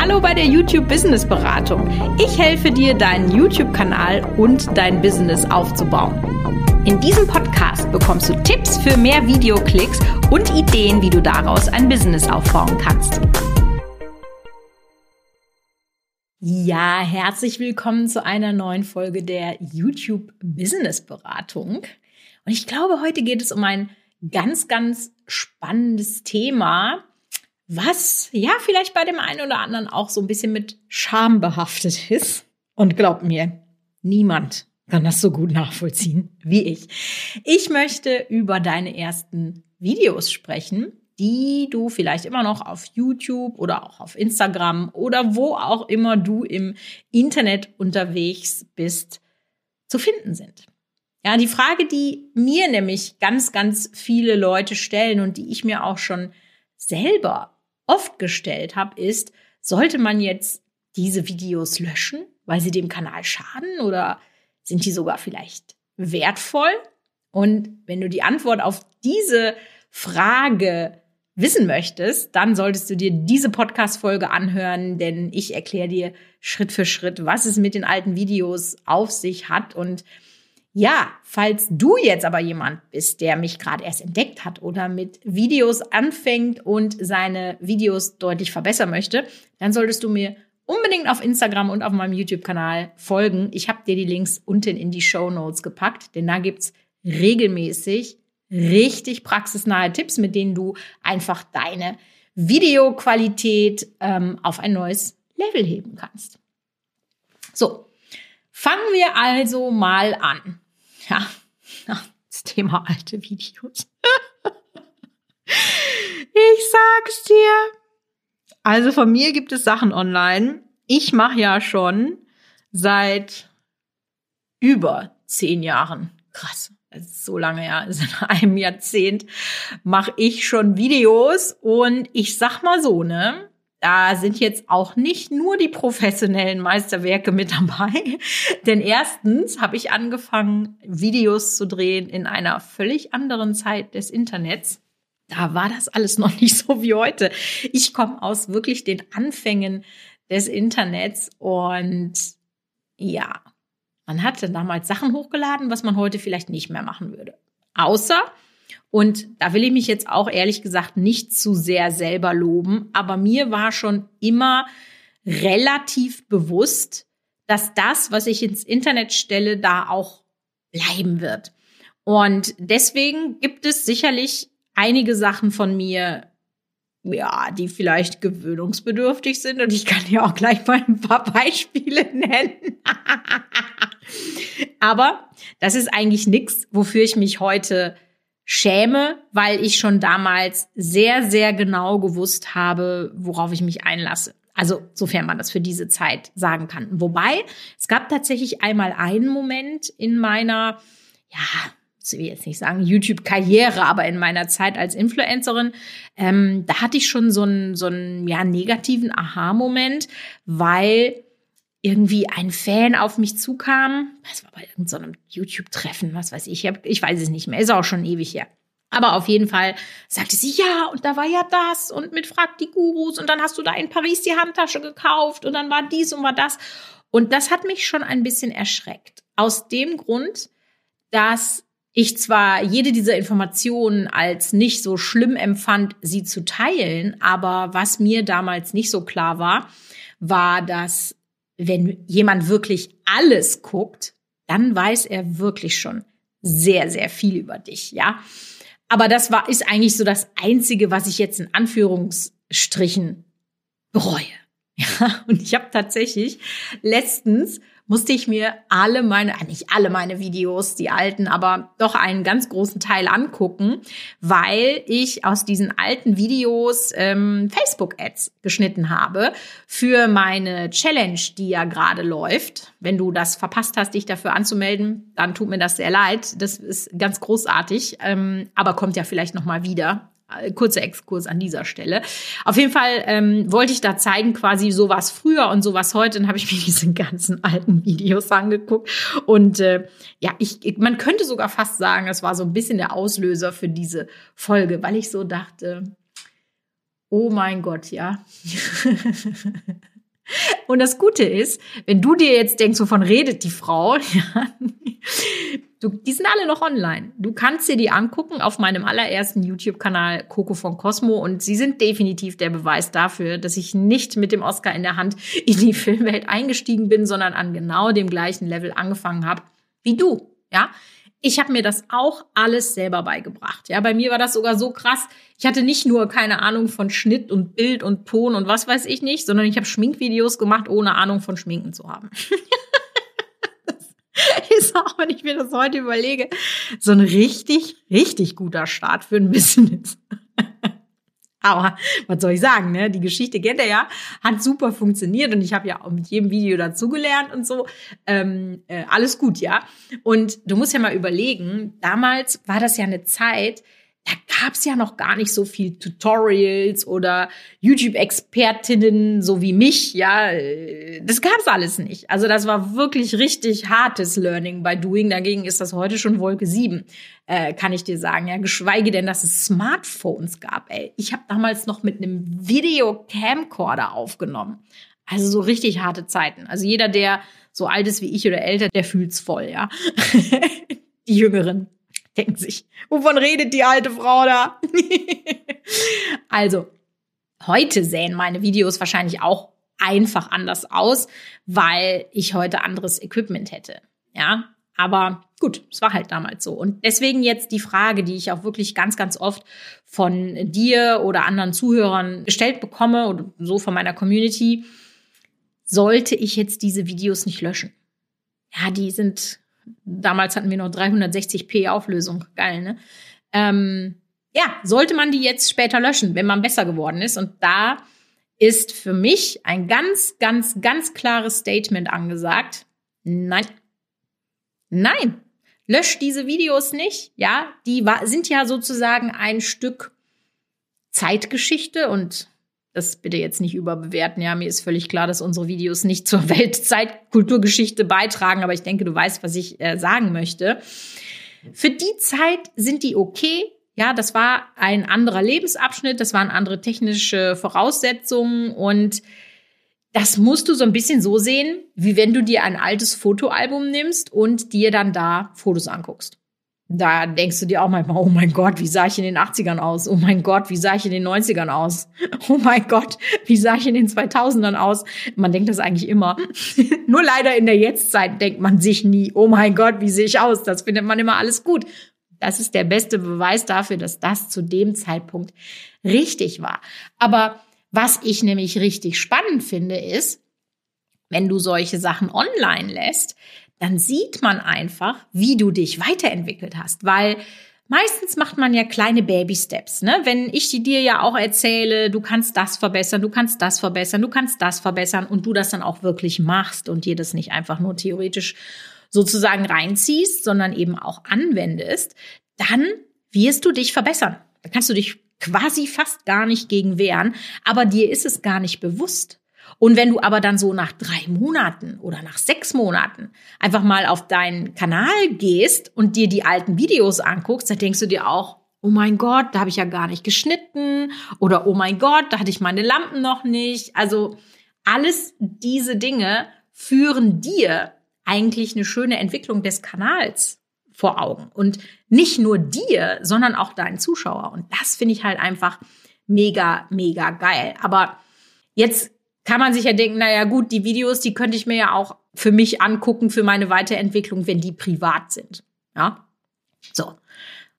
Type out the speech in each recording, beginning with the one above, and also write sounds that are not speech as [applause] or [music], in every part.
Hallo bei der YouTube Business Beratung. Ich helfe dir, deinen YouTube-Kanal und dein Business aufzubauen. In diesem Podcast bekommst du Tipps für mehr Videoklicks und Ideen, wie du daraus ein Business aufbauen kannst. Ja, herzlich willkommen zu einer neuen Folge der YouTube Business Beratung. Und ich glaube, heute geht es um ein ganz, ganz spannendes Thema, was ja vielleicht bei dem einen oder anderen auch so ein bisschen mit Scham behaftet ist. Und glaub mir, niemand kann das so gut nachvollziehen wie ich. Ich möchte über deine ersten Videos sprechen, die du vielleicht immer noch auf YouTube oder auch auf Instagram oder wo auch immer du im Internet unterwegs bist, zu finden sind. Ja, die Frage, die mir nämlich ganz, ganz viele Leute stellen und die ich mir auch schon selber oft gestellt habe, ist, sollte man jetzt diese Videos löschen, weil sie dem Kanal schaden oder sind die sogar vielleicht wertvoll? Und wenn du die Antwort auf diese Frage wissen möchtest, dann solltest du dir diese Podcast-Folge anhören, denn ich erkläre dir Schritt für Schritt, was es mit den alten Videos auf sich hat und ja, falls du jetzt aber jemand bist, der mich gerade erst entdeckt hat oder mit Videos anfängt und seine Videos deutlich verbessern möchte, dann solltest du mir unbedingt auf Instagram und auf meinem YouTube-Kanal folgen. Ich habe dir die Links unten in die Show Notes gepackt, denn da gibt's regelmäßig richtig praxisnahe Tipps, mit denen du einfach deine Videoqualität ähm, auf ein neues Level heben kannst. So, Fangen wir also mal an. Ja, [laughs] das Thema alte Videos. [laughs] ich sag's dir. Also von mir gibt es Sachen online. Ich mache ja schon seit über zehn Jahren. Krass. So lange her, seit einem Jahrzehnt mache ich schon Videos und ich sag mal so, ne? Da sind jetzt auch nicht nur die professionellen Meisterwerke mit dabei. [laughs] Denn erstens habe ich angefangen, Videos zu drehen in einer völlig anderen Zeit des Internets. Da war das alles noch nicht so wie heute. Ich komme aus wirklich den Anfängen des Internets und ja, man hatte damals Sachen hochgeladen, was man heute vielleicht nicht mehr machen würde. Außer und da will ich mich jetzt auch ehrlich gesagt nicht zu sehr selber loben, aber mir war schon immer relativ bewusst, dass das, was ich ins Internet stelle, da auch bleiben wird. Und deswegen gibt es sicherlich einige Sachen von mir, ja, die vielleicht gewöhnungsbedürftig sind. Und ich kann dir auch gleich mal ein paar Beispiele nennen. [laughs] Aber das ist eigentlich nichts, wofür ich mich heute schäme, weil ich schon damals sehr, sehr genau gewusst habe, worauf ich mich einlasse. Also sofern man das für diese Zeit sagen kann. Wobei, es gab tatsächlich einmal einen Moment in meiner, ja, ich will jetzt nicht sagen YouTube-Karriere, aber in meiner Zeit als Influencerin, ähm, da hatte ich schon so einen, so einen ja, negativen Aha-Moment, weil irgendwie ein Fan auf mich zukam. Das war bei irgendeinem so YouTube-Treffen, was weiß ich. Ich weiß es nicht mehr, ist auch schon ewig her. Aber auf jeden Fall sagte sie, ja, und da war ja das und mit Frag die Gurus und dann hast du da in Paris die Handtasche gekauft und dann war dies und war das. Und das hat mich schon ein bisschen erschreckt. Aus dem Grund, dass ich zwar jede dieser Informationen als nicht so schlimm empfand, sie zu teilen, aber was mir damals nicht so klar war, war, dass wenn jemand wirklich alles guckt, dann weiß er wirklich schon sehr, sehr viel über dich, ja. Aber das war, ist eigentlich so das Einzige, was ich jetzt in Anführungsstrichen bereue. [laughs] Ja, und ich habe tatsächlich letztens musste ich mir alle meine, äh, nicht alle meine Videos, die alten, aber doch einen ganz großen Teil angucken, weil ich aus diesen alten Videos ähm, Facebook-Ads geschnitten habe für meine Challenge, die ja gerade läuft. Wenn du das verpasst hast, dich dafür anzumelden, dann tut mir das sehr leid. Das ist ganz großartig, ähm, aber kommt ja vielleicht noch mal wieder. Äh, kurzer Exkurs an dieser Stelle. Auf jeden Fall ähm, wollte ich da zeigen, quasi sowas früher und sowas heute. Dann habe ich [laughs] mir diese ganzen alten Videos angeguckt. Und äh, ja, ich, man könnte sogar fast sagen, es war so ein bisschen der Auslöser für diese Folge, weil ich so dachte, oh mein Gott, ja. [laughs] Und das Gute ist, wenn du dir jetzt denkst, wovon redet die Frau, [laughs] ja, du, die sind alle noch online. Du kannst dir die angucken auf meinem allerersten YouTube-Kanal Coco von Cosmo und sie sind definitiv der Beweis dafür, dass ich nicht mit dem Oscar in der Hand in die [laughs] Filmwelt eingestiegen bin, sondern an genau dem gleichen Level angefangen habe wie du. Ja, ich habe mir das auch alles selber beigebracht. Ja, bei mir war das sogar so krass. Ich hatte nicht nur keine Ahnung von Schnitt und Bild und Ton und was weiß ich nicht, sondern ich habe Schminkvideos gemacht, ohne Ahnung von Schminken zu haben. [laughs] ist auch, wenn ich mir das heute überlege, so ein richtig, richtig guter Start für ein Business. [laughs] Aber was soll ich sagen, ne? Die Geschichte kennt er ja, hat super funktioniert und ich habe ja auch mit jedem Video dazugelernt und so. Ähm, äh, alles gut, ja. Und du musst ja mal überlegen, damals war das ja eine Zeit, da gab's ja noch gar nicht so viel Tutorials oder YouTube-Expertinnen so wie mich, ja, das gab's alles nicht. Also das war wirklich richtig hartes Learning by Doing. Dagegen ist das heute schon Wolke 7, äh, kann ich dir sagen. Ja, geschweige denn, dass es Smartphones gab. Ey, ich habe damals noch mit einem Video-Camcorder aufgenommen. Also so richtig harte Zeiten. Also jeder, der so alt ist wie ich oder älter, der fühlt's voll, ja. [laughs] Die Jüngeren denken sich, wovon redet die alte Frau da? [laughs] also, heute sehen meine Videos wahrscheinlich auch einfach anders aus, weil ich heute anderes Equipment hätte. Ja, aber gut, es war halt damals so. Und deswegen jetzt die Frage, die ich auch wirklich ganz, ganz oft von dir oder anderen Zuhörern gestellt bekomme oder so von meiner Community. Sollte ich jetzt diese Videos nicht löschen? Ja, die sind Damals hatten wir noch 360p Auflösung. Geil, ne? Ähm, ja, sollte man die jetzt später löschen, wenn man besser geworden ist. Und da ist für mich ein ganz, ganz, ganz klares Statement angesagt. Nein. Nein. Lösch diese Videos nicht. Ja, die sind ja sozusagen ein Stück Zeitgeschichte und das bitte jetzt nicht überbewerten. Ja, mir ist völlig klar, dass unsere Videos nicht zur [laughs] Weltzeitkulturgeschichte beitragen, aber ich denke, du weißt, was ich äh, sagen möchte. Für die Zeit sind die okay. Ja, das war ein anderer Lebensabschnitt, das waren andere technische Voraussetzungen und das musst du so ein bisschen so sehen, wie wenn du dir ein altes Fotoalbum nimmst und dir dann da Fotos anguckst da denkst du dir auch manchmal, oh mein Gott, wie sah ich in den 80ern aus? Oh mein Gott, wie sah ich in den 90ern aus? Oh mein Gott, wie sah ich in den 2000ern aus? Man denkt das eigentlich immer. [laughs] Nur leider in der Jetztzeit denkt man sich nie, oh mein Gott, wie sehe ich aus? Das findet man immer alles gut. Das ist der beste Beweis dafür, dass das zu dem Zeitpunkt richtig war. Aber was ich nämlich richtig spannend finde, ist, wenn du solche Sachen online lässt, dann sieht man einfach, wie du dich weiterentwickelt hast, weil Meistens macht man ja kleine Baby-Steps. Ne? Wenn ich dir ja auch erzähle, du kannst das verbessern, du kannst das verbessern, du kannst das verbessern und du das dann auch wirklich machst und dir das nicht einfach nur theoretisch sozusagen reinziehst, sondern eben auch anwendest, dann wirst du dich verbessern. Da kannst du dich quasi fast gar nicht gegen wehren, aber dir ist es gar nicht bewusst. Und wenn du aber dann so nach drei Monaten oder nach sechs Monaten einfach mal auf deinen Kanal gehst und dir die alten Videos anguckst, dann denkst du dir auch, oh mein Gott, da habe ich ja gar nicht geschnitten oder oh mein Gott, da hatte ich meine Lampen noch nicht. Also alles diese Dinge führen dir eigentlich eine schöne Entwicklung des Kanals vor Augen und nicht nur dir, sondern auch deinen Zuschauer. Und das finde ich halt einfach mega, mega geil. Aber jetzt kann man sich ja denken, naja gut, die Videos, die könnte ich mir ja auch für mich angucken, für meine Weiterentwicklung, wenn die privat sind. Ja, so.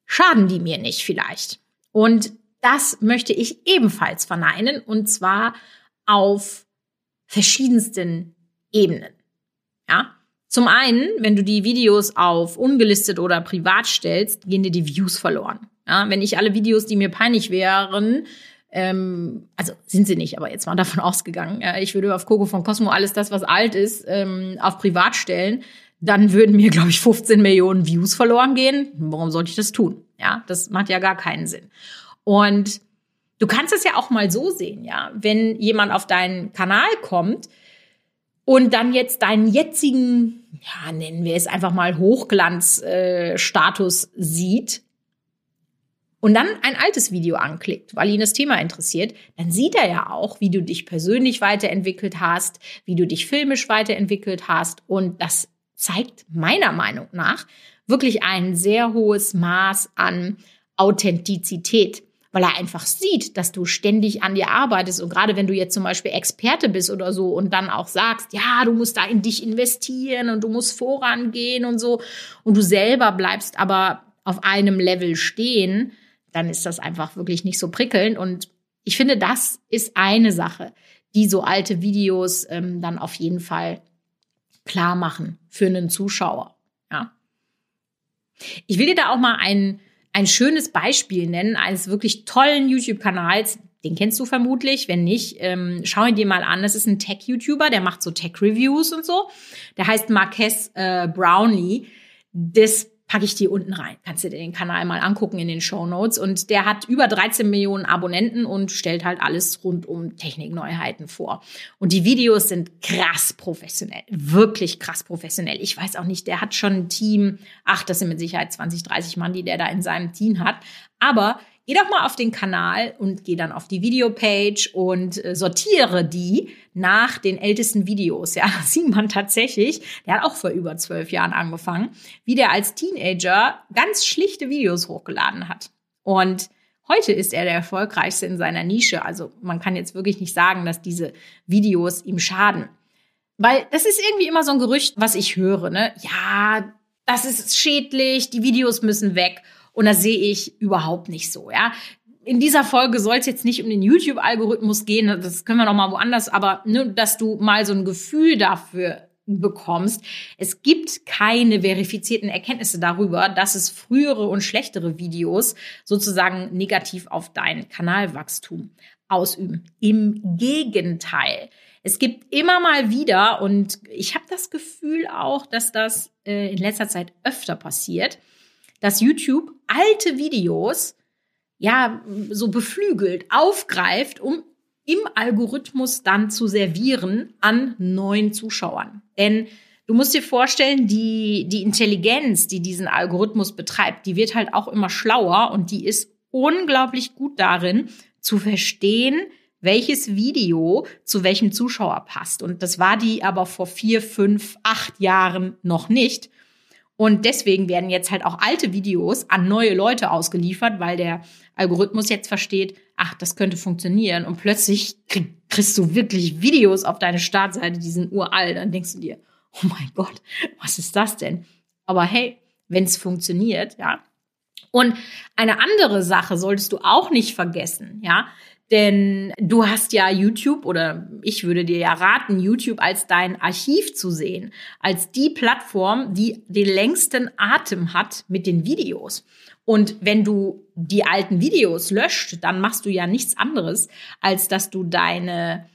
Schaden die mir nicht vielleicht? Und das möchte ich ebenfalls verneinen und zwar auf verschiedensten Ebenen. Ja, zum einen, wenn du die Videos auf ungelistet oder privat stellst, gehen dir die Views verloren. Ja, wenn ich alle Videos, die mir peinlich wären, ähm, also sind sie nicht, aber jetzt mal davon [laughs] ausgegangen. Äh, ich würde auf Coco von Cosmo alles das, was alt ist, ähm, auf privat stellen. Dann würden mir, glaube ich, 15 Millionen Views verloren gehen. Warum sollte ich das tun? Ja, das macht ja gar keinen Sinn. Und du kannst es ja auch mal so sehen, ja, wenn jemand auf deinen Kanal kommt und dann jetzt deinen jetzigen, ja, nennen wir es einfach mal Hochglanzstatus äh, sieht, und dann ein altes Video anklickt, weil ihn das Thema interessiert, dann sieht er ja auch, wie du dich persönlich weiterentwickelt hast, wie du dich filmisch weiterentwickelt hast. Und das zeigt meiner Meinung nach wirklich ein sehr hohes Maß an Authentizität, weil er einfach sieht, dass du ständig an dir arbeitest. Und gerade wenn du jetzt zum Beispiel Experte bist oder so und dann auch sagst, ja, du musst da in dich investieren und du musst vorangehen und so, und du selber bleibst aber auf einem Level stehen, dann ist das einfach wirklich nicht so prickelnd. Und ich finde, das ist eine Sache, die so alte Videos ähm, dann auf jeden Fall klar machen für einen Zuschauer. Ja. Ich will dir da auch mal ein, ein schönes Beispiel nennen eines wirklich tollen YouTube-Kanals. Den kennst du vermutlich. Wenn nicht, ähm, schau ihn dir mal an. Das ist ein Tech-YouTuber, der macht so Tech-Reviews und so. Der heißt Marques äh, Brownlee. Das packe ich dir unten rein. Kannst du dir den Kanal mal angucken in den Show Notes. Und der hat über 13 Millionen Abonnenten und stellt halt alles rund um Technikneuheiten vor. Und die Videos sind krass professionell. Wirklich krass professionell. Ich weiß auch nicht, der hat schon ein Team. Ach, das sind mit Sicherheit 20, 30 Mann, die der da in seinem Team hat. Aber Geh doch mal auf den Kanal und geh dann auf die Videopage und äh, sortiere die nach den ältesten Videos. Ja, [laughs] sieht man tatsächlich, der hat auch vor über zwölf Jahren angefangen, wie der als Teenager ganz schlichte Videos hochgeladen hat. Und heute ist er der erfolgreichste in seiner Nische. Also man kann jetzt wirklich nicht sagen, dass diese Videos ihm schaden. Weil das ist irgendwie immer so ein Gerücht, was ich höre, ne? Ja, das ist schädlich, die Videos müssen weg. Und das sehe ich überhaupt nicht so, ja. In dieser Folge soll es jetzt nicht um den YouTube-Algorithmus gehen, das können wir noch mal woanders, aber nur, dass du mal so ein Gefühl dafür bekommst. Es gibt keine verifizierten Erkenntnisse darüber, dass es frühere und schlechtere Videos sozusagen negativ auf dein Kanalwachstum ausüben. Im Gegenteil. Es gibt immer mal wieder, und ich habe das Gefühl auch, dass das äh, in letzter Zeit öfter passiert, dass YouTube alte Videos ja so beflügelt aufgreift, um im Algorithmus dann zu servieren an neuen Zuschauern. Denn du musst dir vorstellen, die, die Intelligenz, die diesen Algorithmus betreibt, die wird halt auch immer schlauer und die ist unglaublich gut darin, zu verstehen, welches Video zu welchem Zuschauer passt. Und das war die aber vor vier, fünf, acht Jahren noch nicht. Und deswegen werden jetzt halt auch alte Videos an neue Leute ausgeliefert, weil der Algorithmus jetzt versteht, ach, das könnte funktionieren. Und plötzlich krieg, kriegst du wirklich Videos auf deine Startseite, die sind uralt. Dann denkst du dir, oh mein Gott, was ist das denn? Aber hey, wenn es funktioniert, ja. Und eine andere Sache solltest du auch nicht vergessen, ja. Denn du hast ja YouTube oder ich würde dir ja raten, YouTube als dein Archiv zu sehen, als die Plattform, die den längsten Atem hat mit den Videos. Und wenn du die alten Videos löscht, dann machst du ja nichts anderes, als dass du deine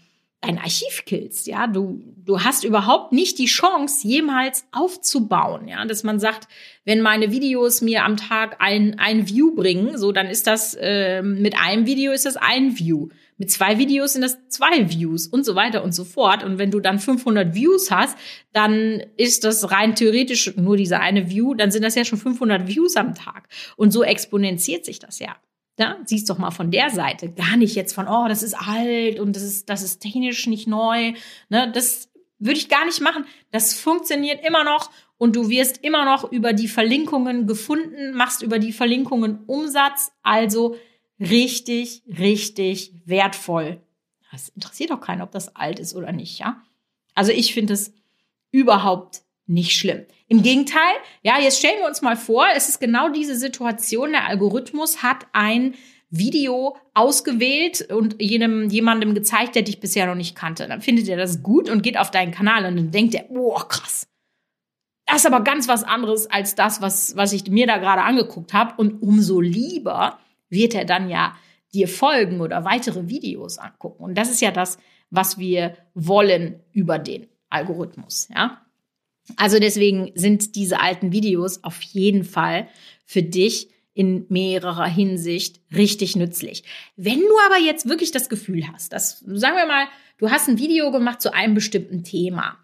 dein Archiv killst, ja, du du hast überhaupt nicht die Chance jemals aufzubauen, ja, dass man sagt, wenn meine Videos mir am Tag ein ein View bringen, so dann ist das äh, mit einem Video ist das ein View, mit zwei Videos sind das zwei Views und so weiter und so fort und wenn du dann 500 Views hast, dann ist das rein theoretisch nur diese eine View, dann sind das ja schon 500 Views am Tag und so exponentiert sich das ja. Ja, siehst doch mal von der Seite. Gar nicht jetzt von, oh, das ist alt und das ist, das ist technisch nicht neu. Ne, das würde ich gar nicht machen. Das funktioniert immer noch und du wirst immer noch über die Verlinkungen gefunden, machst über die Verlinkungen Umsatz. Also richtig, richtig wertvoll. Das interessiert doch keinen, ob das alt ist oder nicht, ja? Also ich finde es überhaupt nicht schlimm. Im Gegenteil, ja, jetzt stellen wir uns mal vor, es ist genau diese Situation, der Algorithmus hat ein Video ausgewählt und jenem, jemandem gezeigt, der dich bisher noch nicht kannte. Dann findet er das gut und geht auf deinen Kanal und dann denkt er, boah, krass. Das ist aber ganz was anderes als das, was, was ich mir da gerade angeguckt habe. Und umso lieber wird er dann ja dir folgen oder weitere Videos angucken. Und das ist ja das, was wir wollen über den Algorithmus, ja. Also deswegen sind diese alten Videos auf jeden Fall für dich in mehrerer Hinsicht richtig nützlich. Wenn du aber jetzt wirklich das Gefühl hast, dass, sagen wir mal, du hast ein Video gemacht zu einem bestimmten Thema.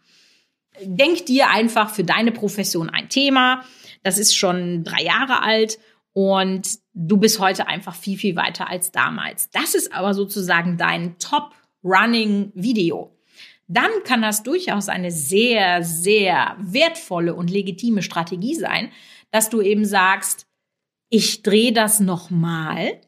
Denk dir einfach für deine Profession ein Thema. Das ist schon drei Jahre alt und du bist heute einfach viel, viel weiter als damals. Das ist aber sozusagen dein Top-Running-Video. Dann kann das durchaus eine sehr, sehr wertvolle und legitime Strategie sein, dass du eben sagst, ich drehe das nochmal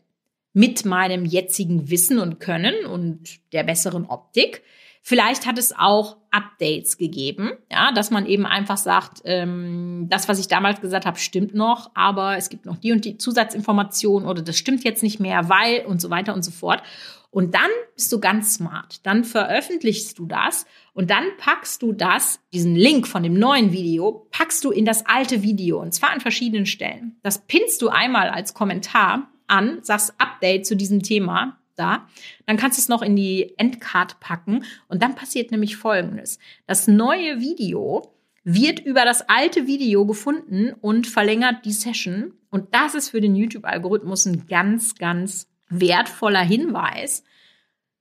mit meinem jetzigen Wissen und Können und der besseren Optik. Vielleicht hat es auch Updates gegeben, ja, dass man eben einfach sagt, ähm, das, was ich damals gesagt habe, stimmt noch, aber es gibt noch die und die Zusatzinformationen oder das stimmt jetzt nicht mehr, weil und so weiter und so fort. Und dann bist du ganz smart. Dann veröffentlichst du das und dann packst du das, diesen Link von dem neuen Video, packst du in das alte Video und zwar an verschiedenen Stellen. Das pinnst du einmal als Kommentar an, sagst Update zu diesem Thema da. Dann kannst du es noch in die Endcard packen und dann passiert nämlich Folgendes. Das neue Video wird über das alte Video gefunden und verlängert die Session. Und das ist für den YouTube-Algorithmus ein ganz, ganz wertvoller Hinweis,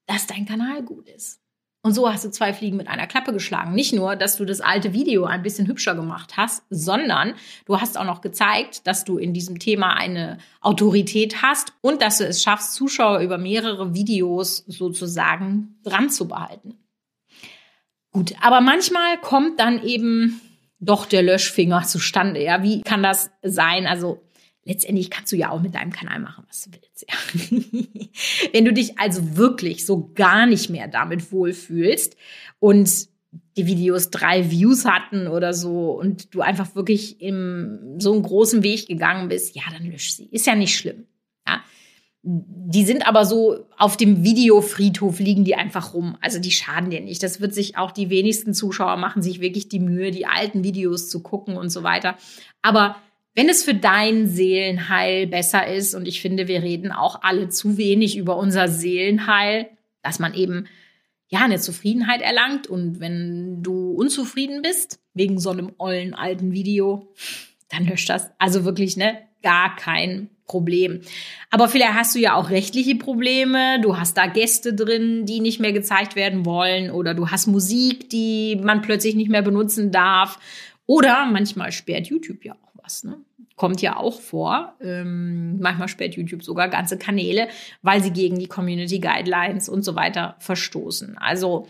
dass dein Kanal gut ist. Und so hast du zwei Fliegen mit einer Klappe geschlagen. Nicht nur, dass du das alte Video ein bisschen hübscher gemacht hast, sondern du hast auch noch gezeigt, dass du in diesem Thema eine Autorität hast und dass du es schaffst, Zuschauer über mehrere Videos sozusagen dran zu behalten. Gut, aber manchmal kommt dann eben doch der Löschfinger zustande. Ja, wie kann das sein? Also letztendlich kannst du ja auch mit deinem Kanal machen, was du willst. Ja. [laughs] Wenn du dich also wirklich so gar nicht mehr damit wohlfühlst und die Videos drei Views hatten oder so und du einfach wirklich im so einen großen Weg gegangen bist, ja, dann lösch sie. Ist ja nicht schlimm. Ja. Die sind aber so auf dem Videofriedhof liegen die einfach rum. Also die schaden dir nicht. Das wird sich auch die wenigsten Zuschauer machen, sich wirklich die Mühe, die alten Videos zu gucken und so weiter. Aber wenn es für dein Seelenheil besser ist, und ich finde, wir reden auch alle zu wenig über unser Seelenheil, dass man eben ja eine Zufriedenheit erlangt. Und wenn du unzufrieden bist wegen so einem ollen alten Video, dann löscht das. Also wirklich, ne, gar kein Problem. Aber vielleicht hast du ja auch rechtliche Probleme, du hast da Gäste drin, die nicht mehr gezeigt werden wollen. Oder du hast Musik, die man plötzlich nicht mehr benutzen darf. Oder manchmal sperrt YouTube ja auch was. Ne? Kommt ja auch vor. Ähm, manchmal sperrt YouTube sogar ganze Kanäle, weil sie gegen die Community Guidelines und so weiter verstoßen. Also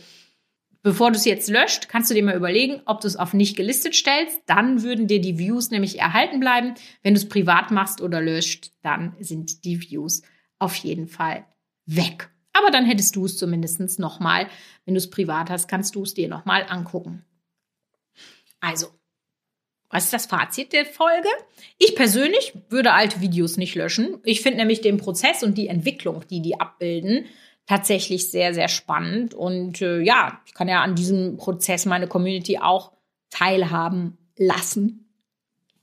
bevor du es jetzt löscht, kannst du dir mal überlegen, ob du es auf nicht gelistet stellst. Dann würden dir die Views nämlich erhalten bleiben. Wenn du es privat machst oder löscht, dann sind die Views auf jeden Fall weg. Aber dann hättest du es zumindest nochmal. Wenn du es privat hast, kannst du es dir nochmal angucken. Also, was ist das Fazit der Folge? Ich persönlich würde alte Videos nicht löschen. Ich finde nämlich den Prozess und die Entwicklung, die die abbilden, tatsächlich sehr, sehr spannend. Und äh, ja, ich kann ja an diesem Prozess meine Community auch teilhaben lassen.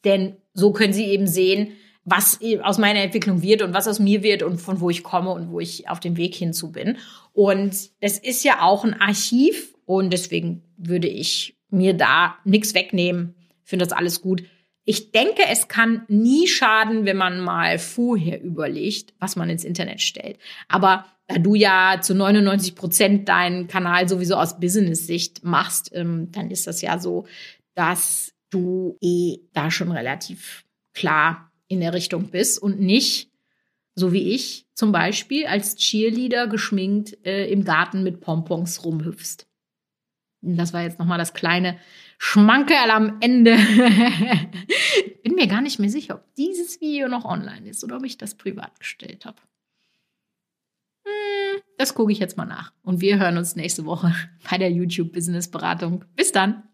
Denn so können sie eben sehen, was aus meiner Entwicklung wird und was aus mir wird und von wo ich komme und wo ich auf dem Weg hinzu bin. Und das ist ja auch ein Archiv und deswegen würde ich mir da nichts wegnehmen, finde das alles gut. Ich denke, es kann nie schaden, wenn man mal vorher überlegt, was man ins Internet stellt. Aber da du ja zu 99 Prozent deinen Kanal sowieso aus Business-Sicht machst, ähm, dann ist das ja so, dass du eh da schon relativ klar in der Richtung bist und nicht, so wie ich zum Beispiel, als Cheerleader geschminkt äh, im Garten mit Pompons rumhüpfst. Das war jetzt nochmal das kleine Schmankerl am Ende. [laughs] Bin mir gar nicht mehr sicher, ob dieses Video noch online ist oder ob ich das privat gestellt habe. Hm, das gucke ich jetzt mal nach. Und wir hören uns nächste Woche bei der YouTube Business Beratung. Bis dann.